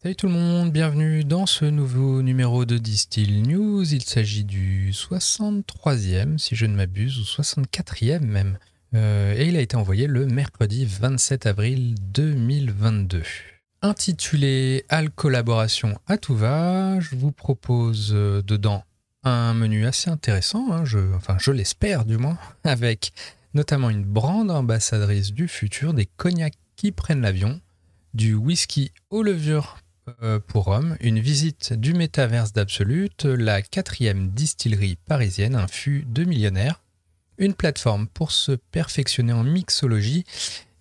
Salut tout le monde, bienvenue dans ce nouveau numéro de Distill News. Il s'agit du 63e, si je ne m'abuse, ou 64e même. Euh, et il a été envoyé le mercredi 27 avril 2022. Intitulé Al collaboration à tout va, je vous propose euh, dedans un menu assez intéressant, hein, enfin je l'espère du moins, avec notamment une brande ambassadrice du futur, des cognacs qui prennent l'avion, du whisky aux levures pour Rome, une visite du métaverse d'Absolute, la quatrième distillerie parisienne, un fût de millionnaires, une plateforme pour se perfectionner en mixologie,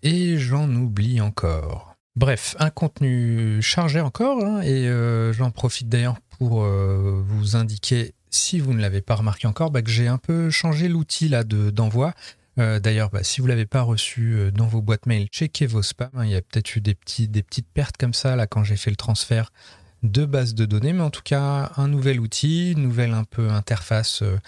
et j'en oublie encore. Bref, un contenu chargé encore, hein, et euh, j'en profite d'ailleurs pour euh, vous indiquer, si vous ne l'avez pas remarqué encore, bah, que j'ai un peu changé l'outil là d'envoi. Euh, d'ailleurs, bah, si vous ne l'avez pas reçu euh, dans vos boîtes mail, checkez vos spams. Hein. Il y a peut-être eu des, petites pertes comme ça là quand j'ai fait le transfert de base de données. Mais en tout cas, un nouvel outil, une nouvelle un peu interface euh,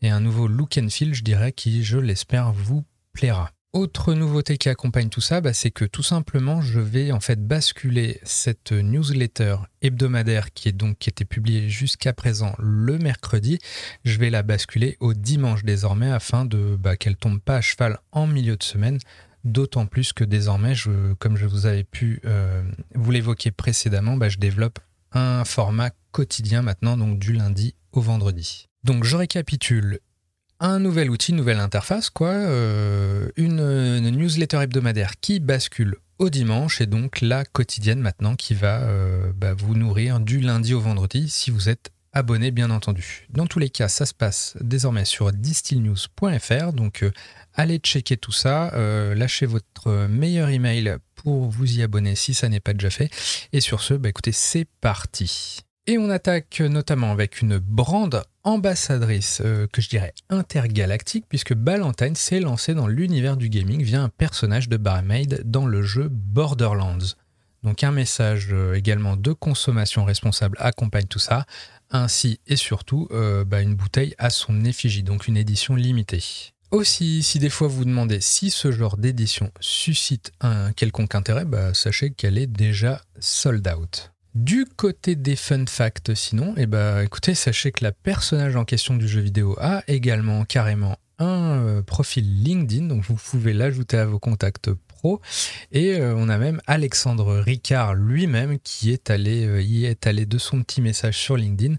et un nouveau look and feel, je dirais, qui, je l'espère, vous plaira. Autre nouveauté qui accompagne tout ça, bah, c'est que tout simplement, je vais en fait basculer cette newsletter hebdomadaire qui est donc qui était publiée jusqu'à présent le mercredi. Je vais la basculer au dimanche désormais afin de bah, qu'elle tombe pas à cheval en milieu de semaine. D'autant plus que désormais, comme je vous avais pu euh, vous l'évoquer précédemment, bah, je développe un format quotidien maintenant, donc du lundi au vendredi. Donc je récapitule un nouvel outil, une nouvelle interface, quoi, euh, une, newsletter hebdomadaire qui bascule au dimanche et donc la quotidienne maintenant qui va euh, bah, vous nourrir du lundi au vendredi si vous êtes abonné bien entendu. Dans tous les cas, ça se passe désormais sur distillnews.fr, donc euh, allez checker tout ça, lâchez votre meilleur email pour vous y abonner si ça n'est pas déjà fait. Et sur ce, bah, écoutez, c'est parti. Et on attaque notamment avec une brande ambassadrice euh, que je dirais intergalactique, puisque Ballantine s'est lancé dans l'univers du gaming via un personnage de barmaid dans le jeu Borderlands. Donc un message euh, également de consommation responsable accompagne tout ça, ainsi et surtout euh, bah, une bouteille à son effigie, donc une édition limitée. Aussi, si des fois vous demandez si ce genre d'édition suscite un quelconque intérêt, bah, sachez qu'elle est déjà sold out. Du côté des fun facts, sinon, eh ben, écoutez, sachez que la personnage en question du jeu vidéo a également carrément un euh, profil LinkedIn, donc vous pouvez l'ajouter à vos contacts pro. Et euh, on a même Alexandre Ricard lui-même qui est allé, euh, y est allé de son petit message sur LinkedIn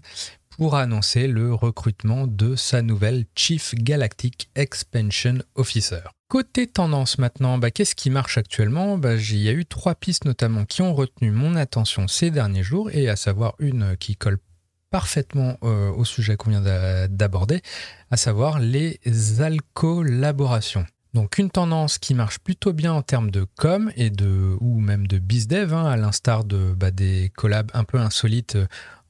pour annoncer le recrutement de sa nouvelle Chief Galactic Expansion Officer. Côté tendance maintenant, bah, qu'est-ce qui marche actuellement? Bah, Il y a eu trois pistes notamment qui ont retenu mon attention ces derniers jours, et à savoir une qui colle parfaitement euh, au sujet qu'on vient d'aborder, à savoir les alcoolaborations. Donc une tendance qui marche plutôt bien en termes de com et de ou même de bizdev, hein, à l'instar de bah, des collabs un peu insolites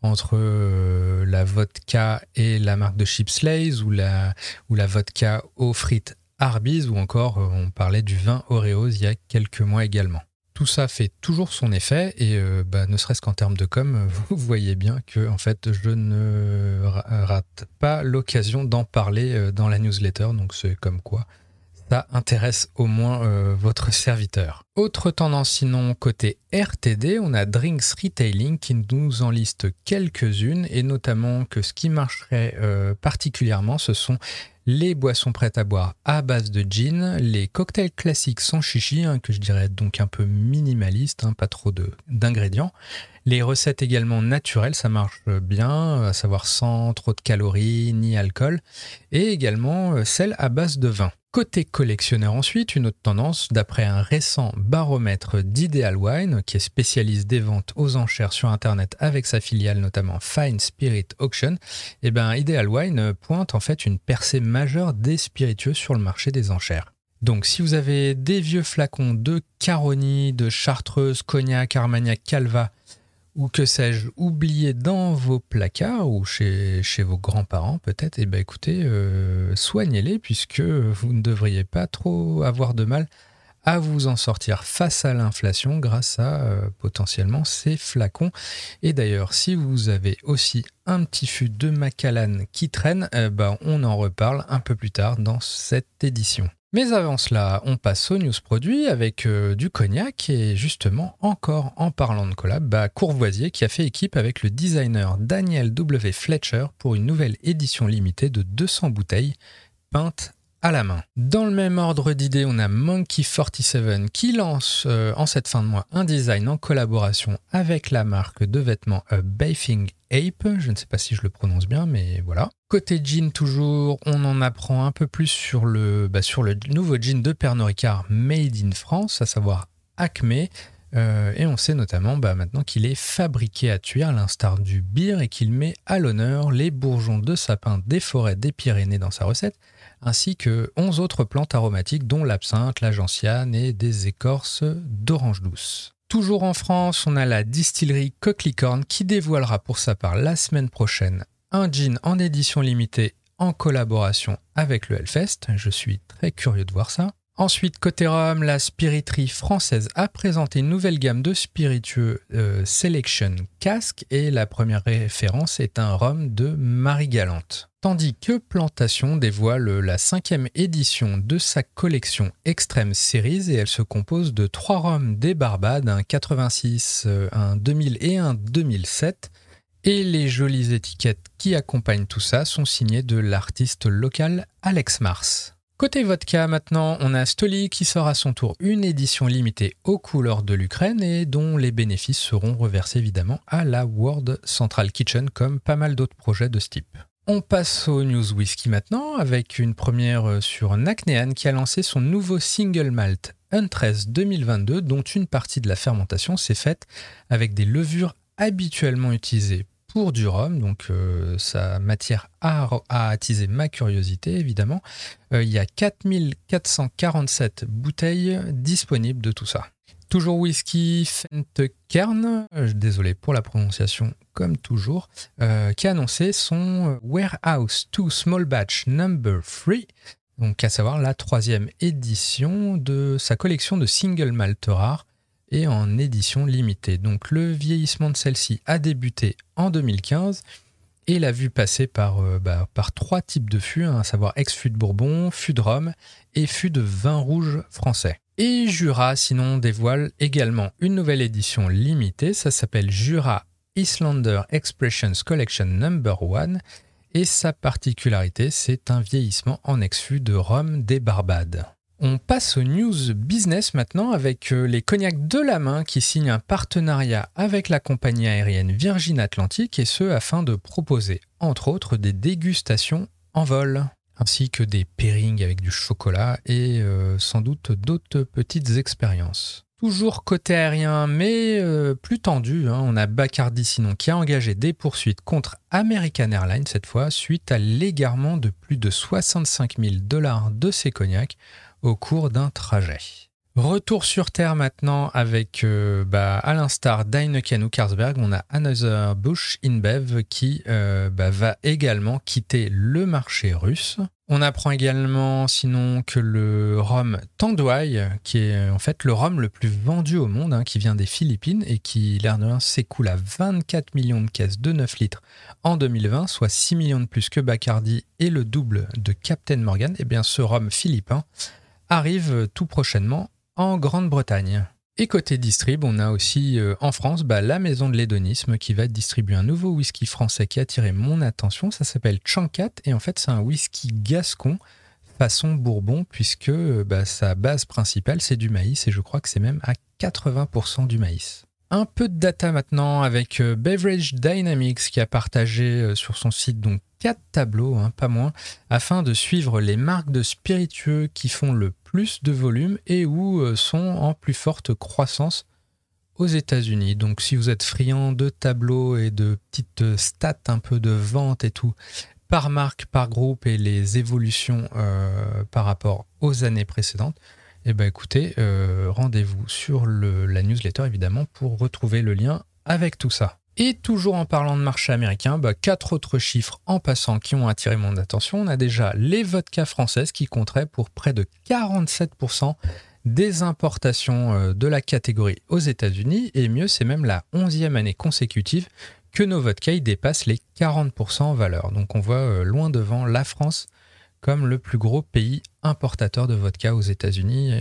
entre euh, la vodka et la marque de chips Lays ou la, vodka aux frites Arby's ou encore euh, on parlait du vin Oreos il y a quelques mois également. Tout ça fait toujours son effet et euh, bah, ne serait-ce qu'en termes de com, vous voyez bien que en fait je ne rate pas l'occasion d'en parler dans la newsletter, donc c'est comme quoi intéresse au moins votre serviteur. Autre tendance sinon côté RTD, on a Drinks Retailing qui nous en liste quelques-unes et notamment que ce qui marcherait particulièrement ce sont les boissons prêtes à boire à base de gin, les cocktails classiques sans chichi, hein, que je dirais donc un peu minimaliste, hein, pas trop d'ingrédients, les recettes également naturelles, ça marche bien, à savoir sans trop de calories ni alcool, et également euh, celles à base de vin. Côté collectionneur ensuite, une autre tendance, d'après un récent baromètre d'Ideal Wine, qui est spécialiste des ventes aux enchères sur Internet avec sa filiale notamment Fine Spirit Auction, eh ben Ideal Wine pointe en fait une percée des spiritueux sur le marché des enchères. Donc si vous avez des vieux flacons de Caroni, de Chartreuse, Cognac, Armagnac, Calva, ou que sais-je, oublié dans vos placards ou chez, chez vos grands-parents peut-être, et eh ben écoutez, euh, soignez-les puisque vous ne devriez pas trop avoir de mal à vous en sortir face à l'inflation grâce à euh, potentiellement ces flacons. Et d'ailleurs, si vous avez aussi un petit fût de Macallan qui traîne, eh ben, on en reparle un peu plus tard dans cette édition. Mais avant cela, on passe aux news produits avec euh, du cognac et justement encore en parlant de collab, bah, Courvoisier qui a fait équipe avec le designer Daniel W. Fletcher pour une nouvelle édition limitée de 200 bouteilles peintes la main. Dans le même ordre d'idées, on a Monkey47 qui lance euh, en cette fin de mois un design en collaboration avec la marque de vêtements A Bathing Ape. Je ne sais pas si je le prononce bien, mais voilà. Côté jean toujours, on en apprend un peu plus sur le, bah, sur le nouveau jean de Pernod Ricard Made in France, à savoir Acme. Euh, et on sait notamment bah, maintenant qu'il est fabriqué à Tuire, à l'instar du beer, et qu'il met à l'honneur les bourgeons de sapin des forêts des Pyrénées dans sa recette, ainsi que 11 autres plantes aromatiques, dont l'absinthe, la gentiane et des écorces d'orange douce. Toujours en France, on a la distillerie Coquelicorne qui dévoilera pour sa part la semaine prochaine un gin en édition limitée en collaboration avec le Hellfest. Je suis très curieux de voir ça. Ensuite, côté rhum, la spiriterie française a présenté une nouvelle gamme de spiritueux euh, Selection Cask et la première référence est un rhum de Marie-Galante tandis que Plantation dévoile la cinquième édition de sa collection Extreme Series et elle se compose de trois roms des Barbades, un 86, un 2000 et un 2007. Et les jolies étiquettes qui accompagnent tout ça sont signées de l'artiste local Alex Mars. Côté vodka maintenant, on a Stoli qui sort à son tour une édition limitée aux couleurs de l'Ukraine et dont les bénéfices seront reversés évidemment à la World Central Kitchen comme pas mal d'autres projets de ce type. On passe au News Whisky maintenant avec une première euh, sur Naknean qui a lancé son nouveau single malt Untress 2022 dont une partie de la fermentation s'est faite avec des levures habituellement utilisées pour du rhum, donc euh, sa matière a, attisé ma curiosité évidemment. Euh, il y a 4447 bouteilles disponibles de tout ça. Toujours whisky Fentekern, désolé pour la prononciation comme toujours, euh, qui a annoncé son Warehouse 2 Small Batch Number 3, donc à savoir la troisième édition de sa collection de single malt rares et en édition limitée. Donc le vieillissement de celle-ci a débuté en 2015 et l'a vu passer par, euh, bah, par trois types de fûts, hein, à savoir ex-fût de Bourbon, fût de Rhum et fût de vin rouge français. Et Jura, sinon, dévoile également une nouvelle édition limitée. Ça s'appelle Jura Islander Expressions Collection Number 1 et sa particularité, c'est un vieillissement en ex-fût de rhum des Barbades. On passe aux news business maintenant avec euh, les cognacs de la main qui signent un partenariat avec la compagnie aérienne Virgin Atlantic et ce afin de proposer entre autres des dégustations en vol ainsi que des pairings avec du chocolat et euh, sans doute d'autres petites expériences. Toujours côté aérien, mais euh, plus tendu, hein. on a Bacardi sinon qui a engagé des poursuites contre American Airlines cette fois suite à l'égarement de plus de 65 000 dollars de ses cognacs au cours d'un trajet. Retour sur Terre maintenant avec, euh, bah, à l'instar d'Heineken ou Carlsberg, on a Another Bush InBev qui euh, bah, va également quitter le marché russe. On apprend également sinon que le rhum Tanduay, qui est en fait le rhum le plus vendu au monde, hein, qui vient des Philippines et qui, l'air de s'écoule à 24 millions de caisses de 9 litres en 2020, soit 6 millions de plus que Bacardi et le double de Captain Morgan, et eh bien ce rhum philippin arrive tout prochainement en Grande-Bretagne. Et côté distrib, on a aussi euh, en France bah, la maison de l'hédonisme qui va distribuer un nouveau whisky français qui a attiré mon attention. Ça s'appelle Chancat et en fait c'est un whisky gascon façon Bourbon puisque euh, bah, sa base principale c'est du maïs et je crois que c'est même à 80% du maïs. Un peu de data maintenant avec euh, Beverage Dynamics qui a partagé sur son site donc quatre tableaux, hein, pas moins, afin de suivre les marques de spiritueux qui font le plus de volume et où euh, sont en plus forte croissance aux États-Unis. Donc si vous êtes friand de tableaux et de petites stats un peu de vente et tout, par marque, par groupe et les évolutions euh, par rapport aux années précédentes, eh ben écoutez, euh, rendez-vous sur la newsletter évidemment pour retrouver le lien avec tout ça. Et toujours en parlant de marché américain, bah, quatre autres chiffres en passant qui ont attiré mon attention. On a déjà les vodkas françaises qui compteraient pour près de 47% des importations euh, de la catégorie aux États-Unis. Et mieux, c'est même la 11e année consécutive que nos vodkas dépassent les 40% en valeur. Donc on voit euh, loin devant la France comme le plus gros pays importateurs de vodka aux États-Unis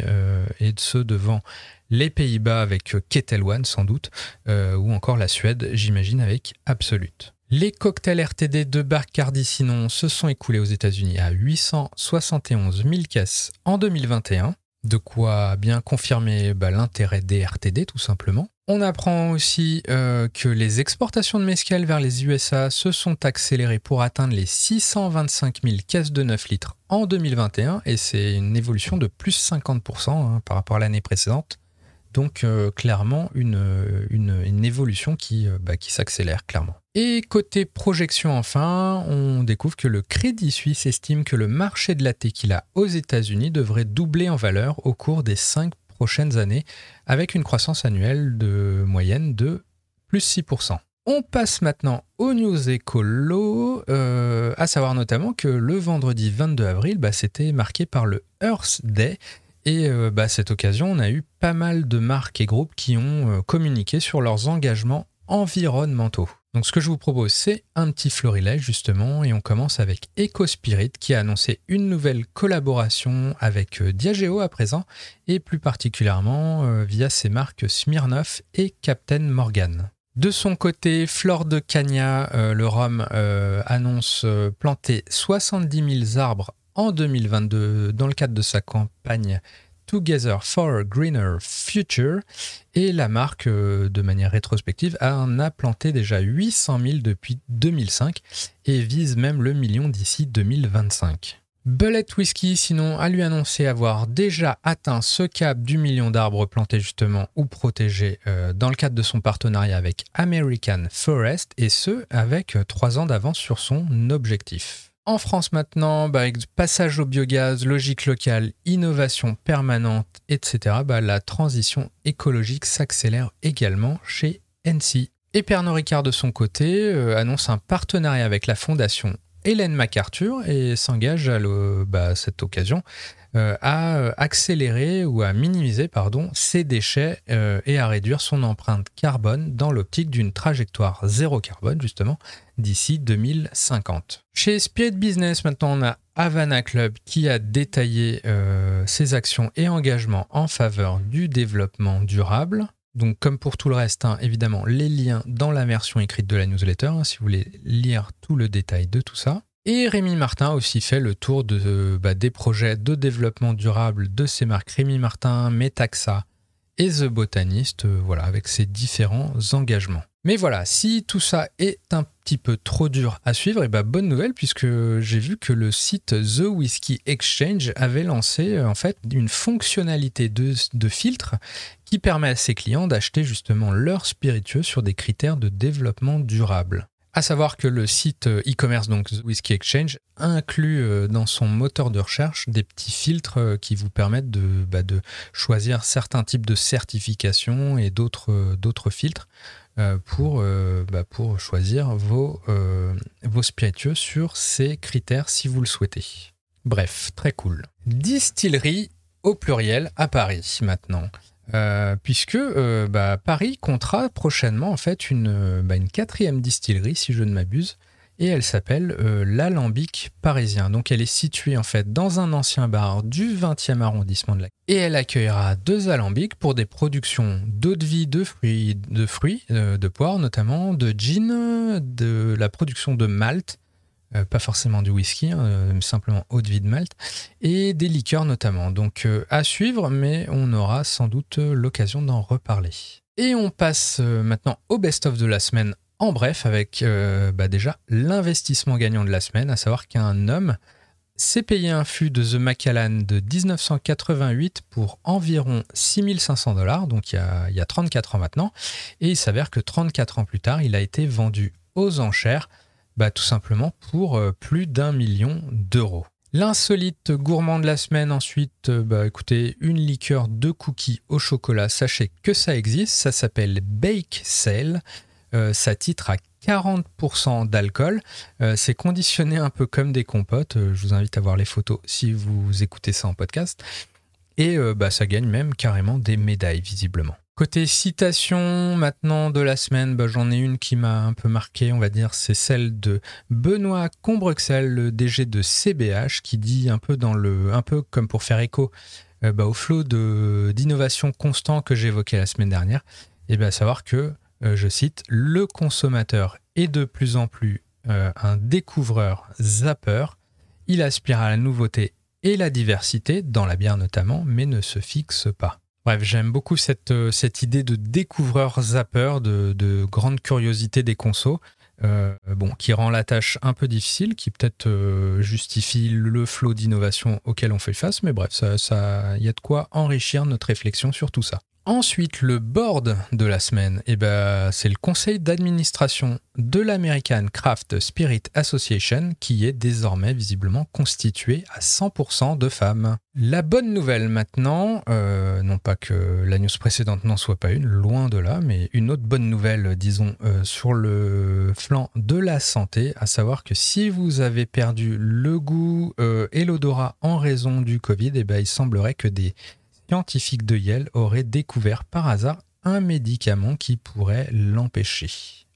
et de ceux devant les Pays-Bas avec Ketel One sans doute, ou encore la Suède, j'imagine, avec Absolute. Les cocktails RTD de Bacardi sinon se sont écoulés aux États-Unis à 871 000 caisses en 2021. De quoi bien confirmer bah, l'intérêt des RTD tout simplement. On apprend aussi euh, que les exportations de mescal vers les USA se sont accélérées pour atteindre les 625 000 caisses de 9 litres en 2021 et c'est une évolution de plus 50% hein, par rapport à l'année précédente. Donc euh, clairement une, une, évolution qui, euh, bah, qui s'accélère clairement. Et côté projection enfin, on découvre que le Crédit Suisse estime que le marché de la tequila aux États-Unis devrait doubler en valeur au cours des 5 prochaines années, avec une croissance annuelle de moyenne de plus 6%. On passe maintenant aux news écolo, euh, à savoir notamment que le vendredi 22 avril, bah, c'était marqué par le Earth Day, et euh, bah, cette occasion, on a eu pas mal de marques et groupes qui ont euh, communiqué sur leurs engagements environnementaux. Donc ce que je vous propose, c'est un petit florilège justement, et on commence avec EcoSpirit qui a annoncé une nouvelle collaboration avec euh, Diageo à présent, et plus particulièrement via ses marques Smirnoff et Captain Morgan. De son côté, Flore de Cagna, le rhum, annonce planter 70 000 arbres en 2022 dans le cadre de sa campagne Together for a Greener Future. Et la marque, euh, de manière rétrospective, en a planté déjà 800 000 depuis 2005 et vise même le million d'ici 2025. Bullet Whiskey, sinon, a lui annoncé avoir déjà atteint ce cap du million d'arbres plantés justement ou protégés euh, dans le cadre de son partenariat avec American Forest, et ce, avec euh, trois ans d'avance sur son objectif. En France maintenant, bah, avec passage au biogaz, logique locale, innovation permanente, etc., bah, la transition écologique s'accélère également chez NC. Et Pernod Ricard de son côté euh, annonce un partenariat avec la fondation Hélène MacArthur et s'engage à bah, cette occasion euh, à euh, accélérer ou à minimiser pardon, ses déchets euh, et à réduire son empreinte carbone dans l'optique d'une trajectoire zéro carbone justement d'ici 2050. Chez Spirit Business maintenant on a Havana Club qui a détaillé ses actions et engagements en faveur du développement durable. Donc comme pour tout le reste, hein, évidemment, les liens dans la version écrite de la newsletter, hein, si vous voulez lire tout le détail de tout ça. Et Rémi Martin a aussi fait le tour bah, des projets de développement durable de ces marques Rémi Martin, Metaxa et The Botanist, euh, voilà, avec ses différents engagements. Mais voilà, si tout ça est un petit peu trop dur à suivre, et bah bonne nouvelle puisque j'ai vu que le site The Whiskey Exchange avait lancé euh, en fait une fonctionnalité de, filtre qui permet à ses clients d'acheter justement leurs spiritueux sur des critères de développement durable. À savoir que le site euh, e-commerce, donc The Whiskey Exchange, inclut euh, dans son moteur de recherche des petits filtres euh, qui vous permettent de, bah, de choisir certains types de certifications et d'autres, filtres pour, bah, pour choisir vos spiritueux sur ces critères si vous le souhaitez. Bref, très cool. Distillerie au pluriel à Paris maintenant. Euh, puisque euh, bah, Paris comptera prochainement en fait une, bah, une quatrième distillerie, si je ne m'abuse, et elle s'appelle euh, l'Alambic parisien. Donc elle est située en fait dans un ancien bar du 20e arrondissement de la et elle accueillera deux alambics pour des productions d'eau de vie, de fruits, de fruits, de poires notamment, de gin, de la production de malt euh, pas forcément du whisky, hein, euh, simplement eau de vie de Malte, et des liqueurs notamment. Donc euh, à suivre, mais on aura sans doute l'occasion d'en reparler. Et on passe maintenant au best-of de la semaine en bref, avec bah, déjà l'investissement gagnant de la semaine, à savoir qu'un homme s'est payé un fût de The Macallan de 1988 pour environ 6500 dollars, donc il y, a, il y a 34 ans maintenant, et il s'avère que 34 ans plus tard, il a été vendu aux enchères bah, Tout simplement pour euh, plus d'un million d'euros. L'insolite gourmand de la semaine ensuite, euh, bah, écoutez, une liqueur de cookies au chocolat, sachez que ça existe, ça s'appelle Bake Sale, euh, ça titre à 40% d'alcool, c'est conditionné un peu comme des compotes, je vous invite à voir les photos si vous écoutez ça en podcast, et bah, ça gagne même carrément des médailles visiblement. Côté citation maintenant de la semaine, bah, j'en ai une qui m'a un peu marqué, on va dire, c'est celle de Benoît Combrexel, le DG de CBH, qui dit un peu dans le, un peu comme pour faire écho euh, bah, au flot d'innovation constant que j'évoquais la semaine dernière, et bien savoir que, euh, je cite, le consommateur est de plus en plus euh, un découvreur zapper, il aspire à la nouveauté et la diversité, dans la bière notamment, mais ne se fixe pas. Bref, j'aime beaucoup cette, euh, cette idée de découvreur zapper, de, grande curiosité des consos, euh, bon, qui rend la tâche un peu difficile, qui peut-être euh, justifie le flot d'innovation auquel on fait face, mais bref, il ça, y a de quoi enrichir notre réflexion sur tout ça. Ensuite, le board de la semaine, eh ben, c'est le conseil d'administration de l'American Craft Spirit Association qui est désormais visiblement constitué à 100% de femmes. La bonne nouvelle maintenant, euh, non pas que la news précédente n'en soit pas une, loin de là, mais une autre bonne nouvelle, disons, euh, sur le flanc de la santé, à savoir que si vous avez perdu le goût euh, et l'odorat en raison du Covid, eh ben, il semblerait que des scientifiques de Yale auraient découvert par hasard un médicament qui pourrait l'empêcher.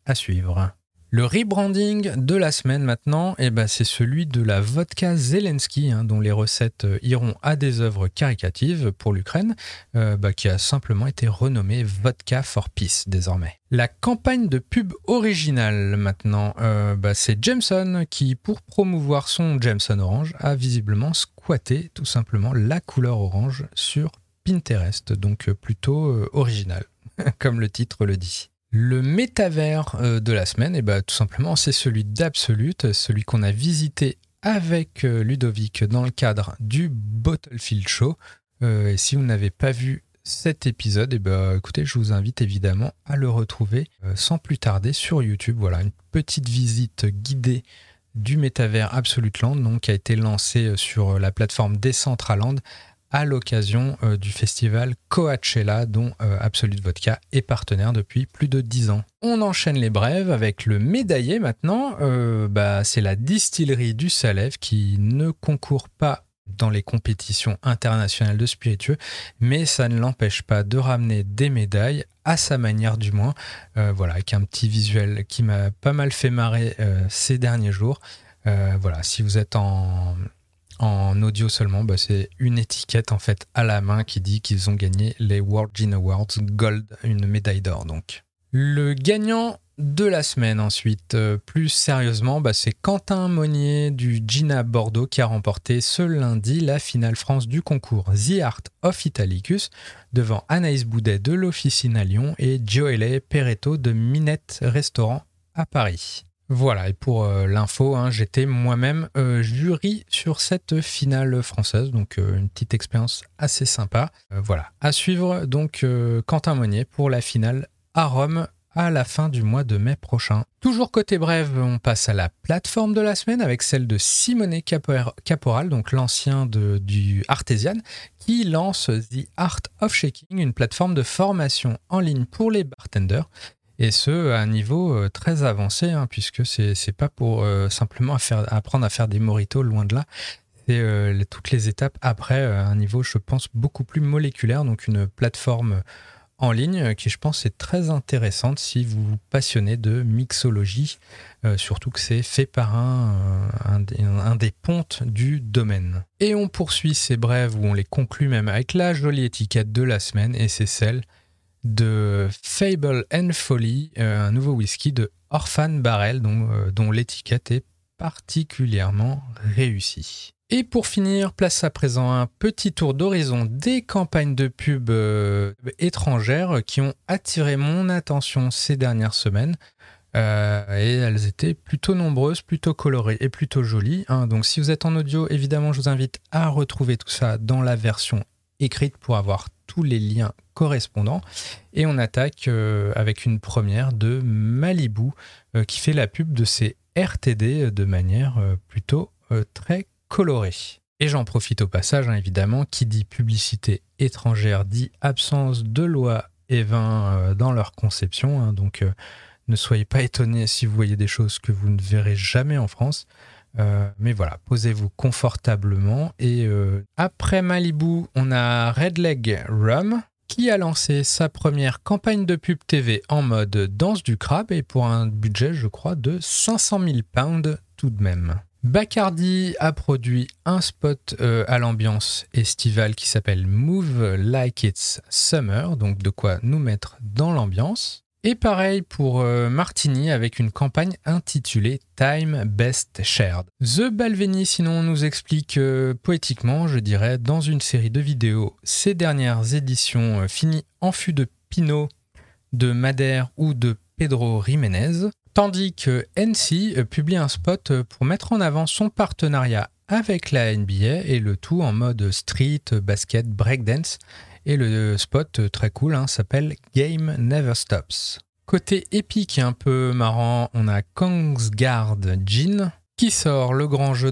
À suivre. Le rebranding de la semaine maintenant, eh ben c'est celui de la vodka Zelensky, hein, dont les recettes euh, iront à des œuvres caricatives pour l'Ukraine, euh, bah, qui a simplement été renommée Vodka for Peace désormais. La campagne de pub originale maintenant, euh, bah, c'est Jameson qui, pour promouvoir son Jameson Orange, a visiblement squatté tout simplement la couleur orange sur Pinterest, donc euh, plutôt euh, original, comme le titre le dit. Le métavers euh, de la semaine, eh ben, tout simplement, c'est celui d'Absolute, celui qu'on a visité avec Ludovic dans le cadre du Bottlefield Show. et si vous n'avez pas vu cet épisode, eh ben, écoutez, je vous invite évidemment à le retrouver sans plus tarder sur YouTube. Voilà, une petette visite guidée du métavers Absolute Land, qui a été lancé sur la plateforme Decentraland à l'occasion euh, du festival Coachella dont euh, Absolute Vodka est partenaire depuis plus de 10 ans. On enchaîne les brèves avec le médaillé maintenant. Euh, bah, c'est la distillerie du Salève qui ne concourt pas dans les compétitions internationales de spiritueux, mais ça ne l'empêche pas de ramener des médailles à sa manière du moins. voilà, avec un petit visuel qui m'a pas mal fait marrer ces derniers jours. voilà, si vous êtes en, en audio seulement, bah, c'est une étiquette en fait à la main qui dit qu'ils ont gagné les World Gin Awards Gold, une médaille d'or donc. Le gagnant de la semaine ensuite, euh, plus sérieusement, bah, c'est Quentin Monnier du Gina Bordeaux qui a remporté ce lundi la finale France du concours The Art of Italicus devant Anaïs Boudet de l'Officine à Lyon et Joëlle Peretto de Minette Restaurant à Paris. Voilà, et pour euh, l'info, hein, j'étais moi-même euh, jury sur cette finale française, donc euh, une petite expérience assez sympa. voilà, à suivre donc Quentin Monnier pour la finale à Rome à la fin du mois de mai prochain. Toujours côté brève, on passe à la plateforme de la semaine avec celle de Simone Caporal, donc l'ancien du Artesian, qui lance The Art of Shaking, une plateforme de formation en ligne pour les bartenders et ce à un niveau euh, très avancé, hein, puisque c'est n'est pas pour euh, simplement apprendre à faire des moritos, loin de là. C'est euh, toutes les étapes après un niveau, je pense, beaucoup plus moléculaire, donc une plateforme en ligne qui, je pense, est très intéressante si vous vous passionnez de mixologie, surtout que c'est fait par un, un, des pontes du domaine. Et on poursuit ces brèves où on les conclut même avec la jolie étiquette de la semaine, et c'est celle de Fable and Folly, euh, un nouveau whisky de Orphan Barrel dont, euh, dont l'étiquette est particulièrement réussie. Et pour finir, place à présent un petit tour d'horizon des campagnes de pub euh, étrangères qui ont attiré mon attention ces dernières semaines. et elles étaient plutôt nombreuses, plutôt colorées et plutôt jolies. Hein. Donc si vous êtes en audio, évidemment, je vous invite à retrouver tout ça dans la version écrite pour avoir tous les liens correspondants. Et on attaque euh, avec une première de Malibu euh, qui fait la pub de ses RTD de manière euh, plutôt très colorée. Et j'en profite au passage, hein, évidemment, qui dit publicité étrangère dit absence de loi et vin dans leur conception. Hein. donc ne soyez pas étonnés si vous voyez des choses que vous ne verrez jamais en France. Euh, mais voilà, posez-vous confortablement. Et euh, après Malibu, on a Red Leg Rum qui a lancé sa première campagne de pub TV en mode danse du crabe et pour un budget, je crois, de 500 000 pounds tout de même. Bacardi a produit un spot euh, à l'ambiance estivale qui s'appelle Move Like It's Summer, donc de quoi nous mettre dans l'ambiance. Et pareil pour euh, Martini avec une campagne intitulée Time Best Shared. The Balvenie sinon nous explique euh, poétiquement, je dirais, dans une série de vidéos, ses dernières éditions finies en fût de Pinot, de Madère ou de Pedro Jiménez. Tandis que NC euh, publie un spot euh, pour mettre en avant son partenariat avec la NBA et le tout en mode street, basket, breakdance. Et le spot euh, très cool hein, s'appelle Game Never Stops. Côté épique et un peu marrant, on a Kongsgard Jin qui sort le grand jeu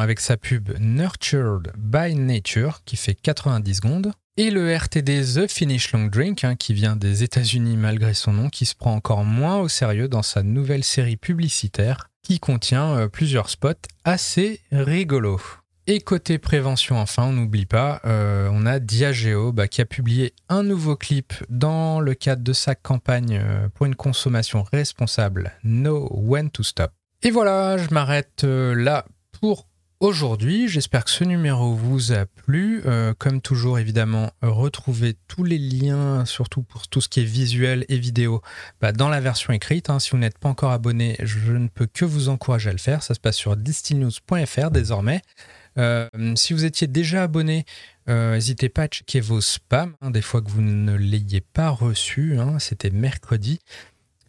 avec sa pub Nurtured by Nature qui fait 90 secondes. Et le RTD The Finish Long Drink, hein, qui vient des États-Unis malgré son nom, qui se prend encore moins au sérieux dans sa nouvelle série publicitaire, qui contient euh, plusieurs spots assez rigolos. Et côté prévention, enfin, on n'oublie pas, euh, on a Diageo bah, qui a publié un nouveau clip dans le cadre de sa campagne euh, pour une consommation responsable, Know When to Stop. Et voilà, je m'arrête là pour aujourd'hui. J'espère que ce numéro vous a plu. Euh, comme toujours, évidemment, retrouvez tous les liens, surtout pour tout ce qui est visuel et vidéo, bah, dans la version écrite. Hein. Si vous n'êtes pas encore abonné, je ne peux que vous encourager à le faire. Ça se passe sur distillnews.fr désormais. Euh, si vous étiez déjà abonné, euh, n'hésitez pas à checker vos spams, hein, des fois que vous ne l'ayez pas reçu. Hein. C'était mercredi.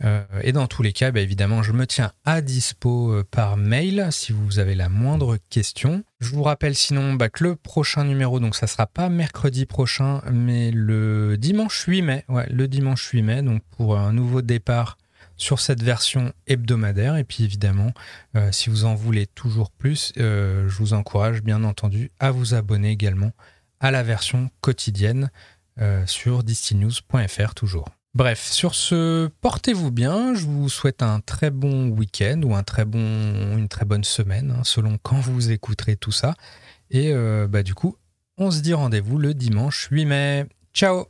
Euh, et dans tous les cas, bah, évidemment, je me tiens à dispo par mail si vous avez la moindre question. Je vous rappelle sinon bah, que le prochain numéro, donc ça sera pas mercredi prochain, mais le dimanche 8 mai. Le dimanche 8 mai, donc pour un nouveau départ sur cette version hebdomadaire. Et puis évidemment, euh, si vous en voulez toujours plus, je vous encourage bien entendu à vous abonner également à la version quotidienne sur distinews.fr toujours. Bref, sur ce, portez-vous bien. Je vous souhaite un très bon week-end ou un très bon, une très bonne semaine, hein, selon quand vous écouterez tout ça. Et euh, bah, du coup, on se dit rendez-vous le dimanche 8 mai. Ciao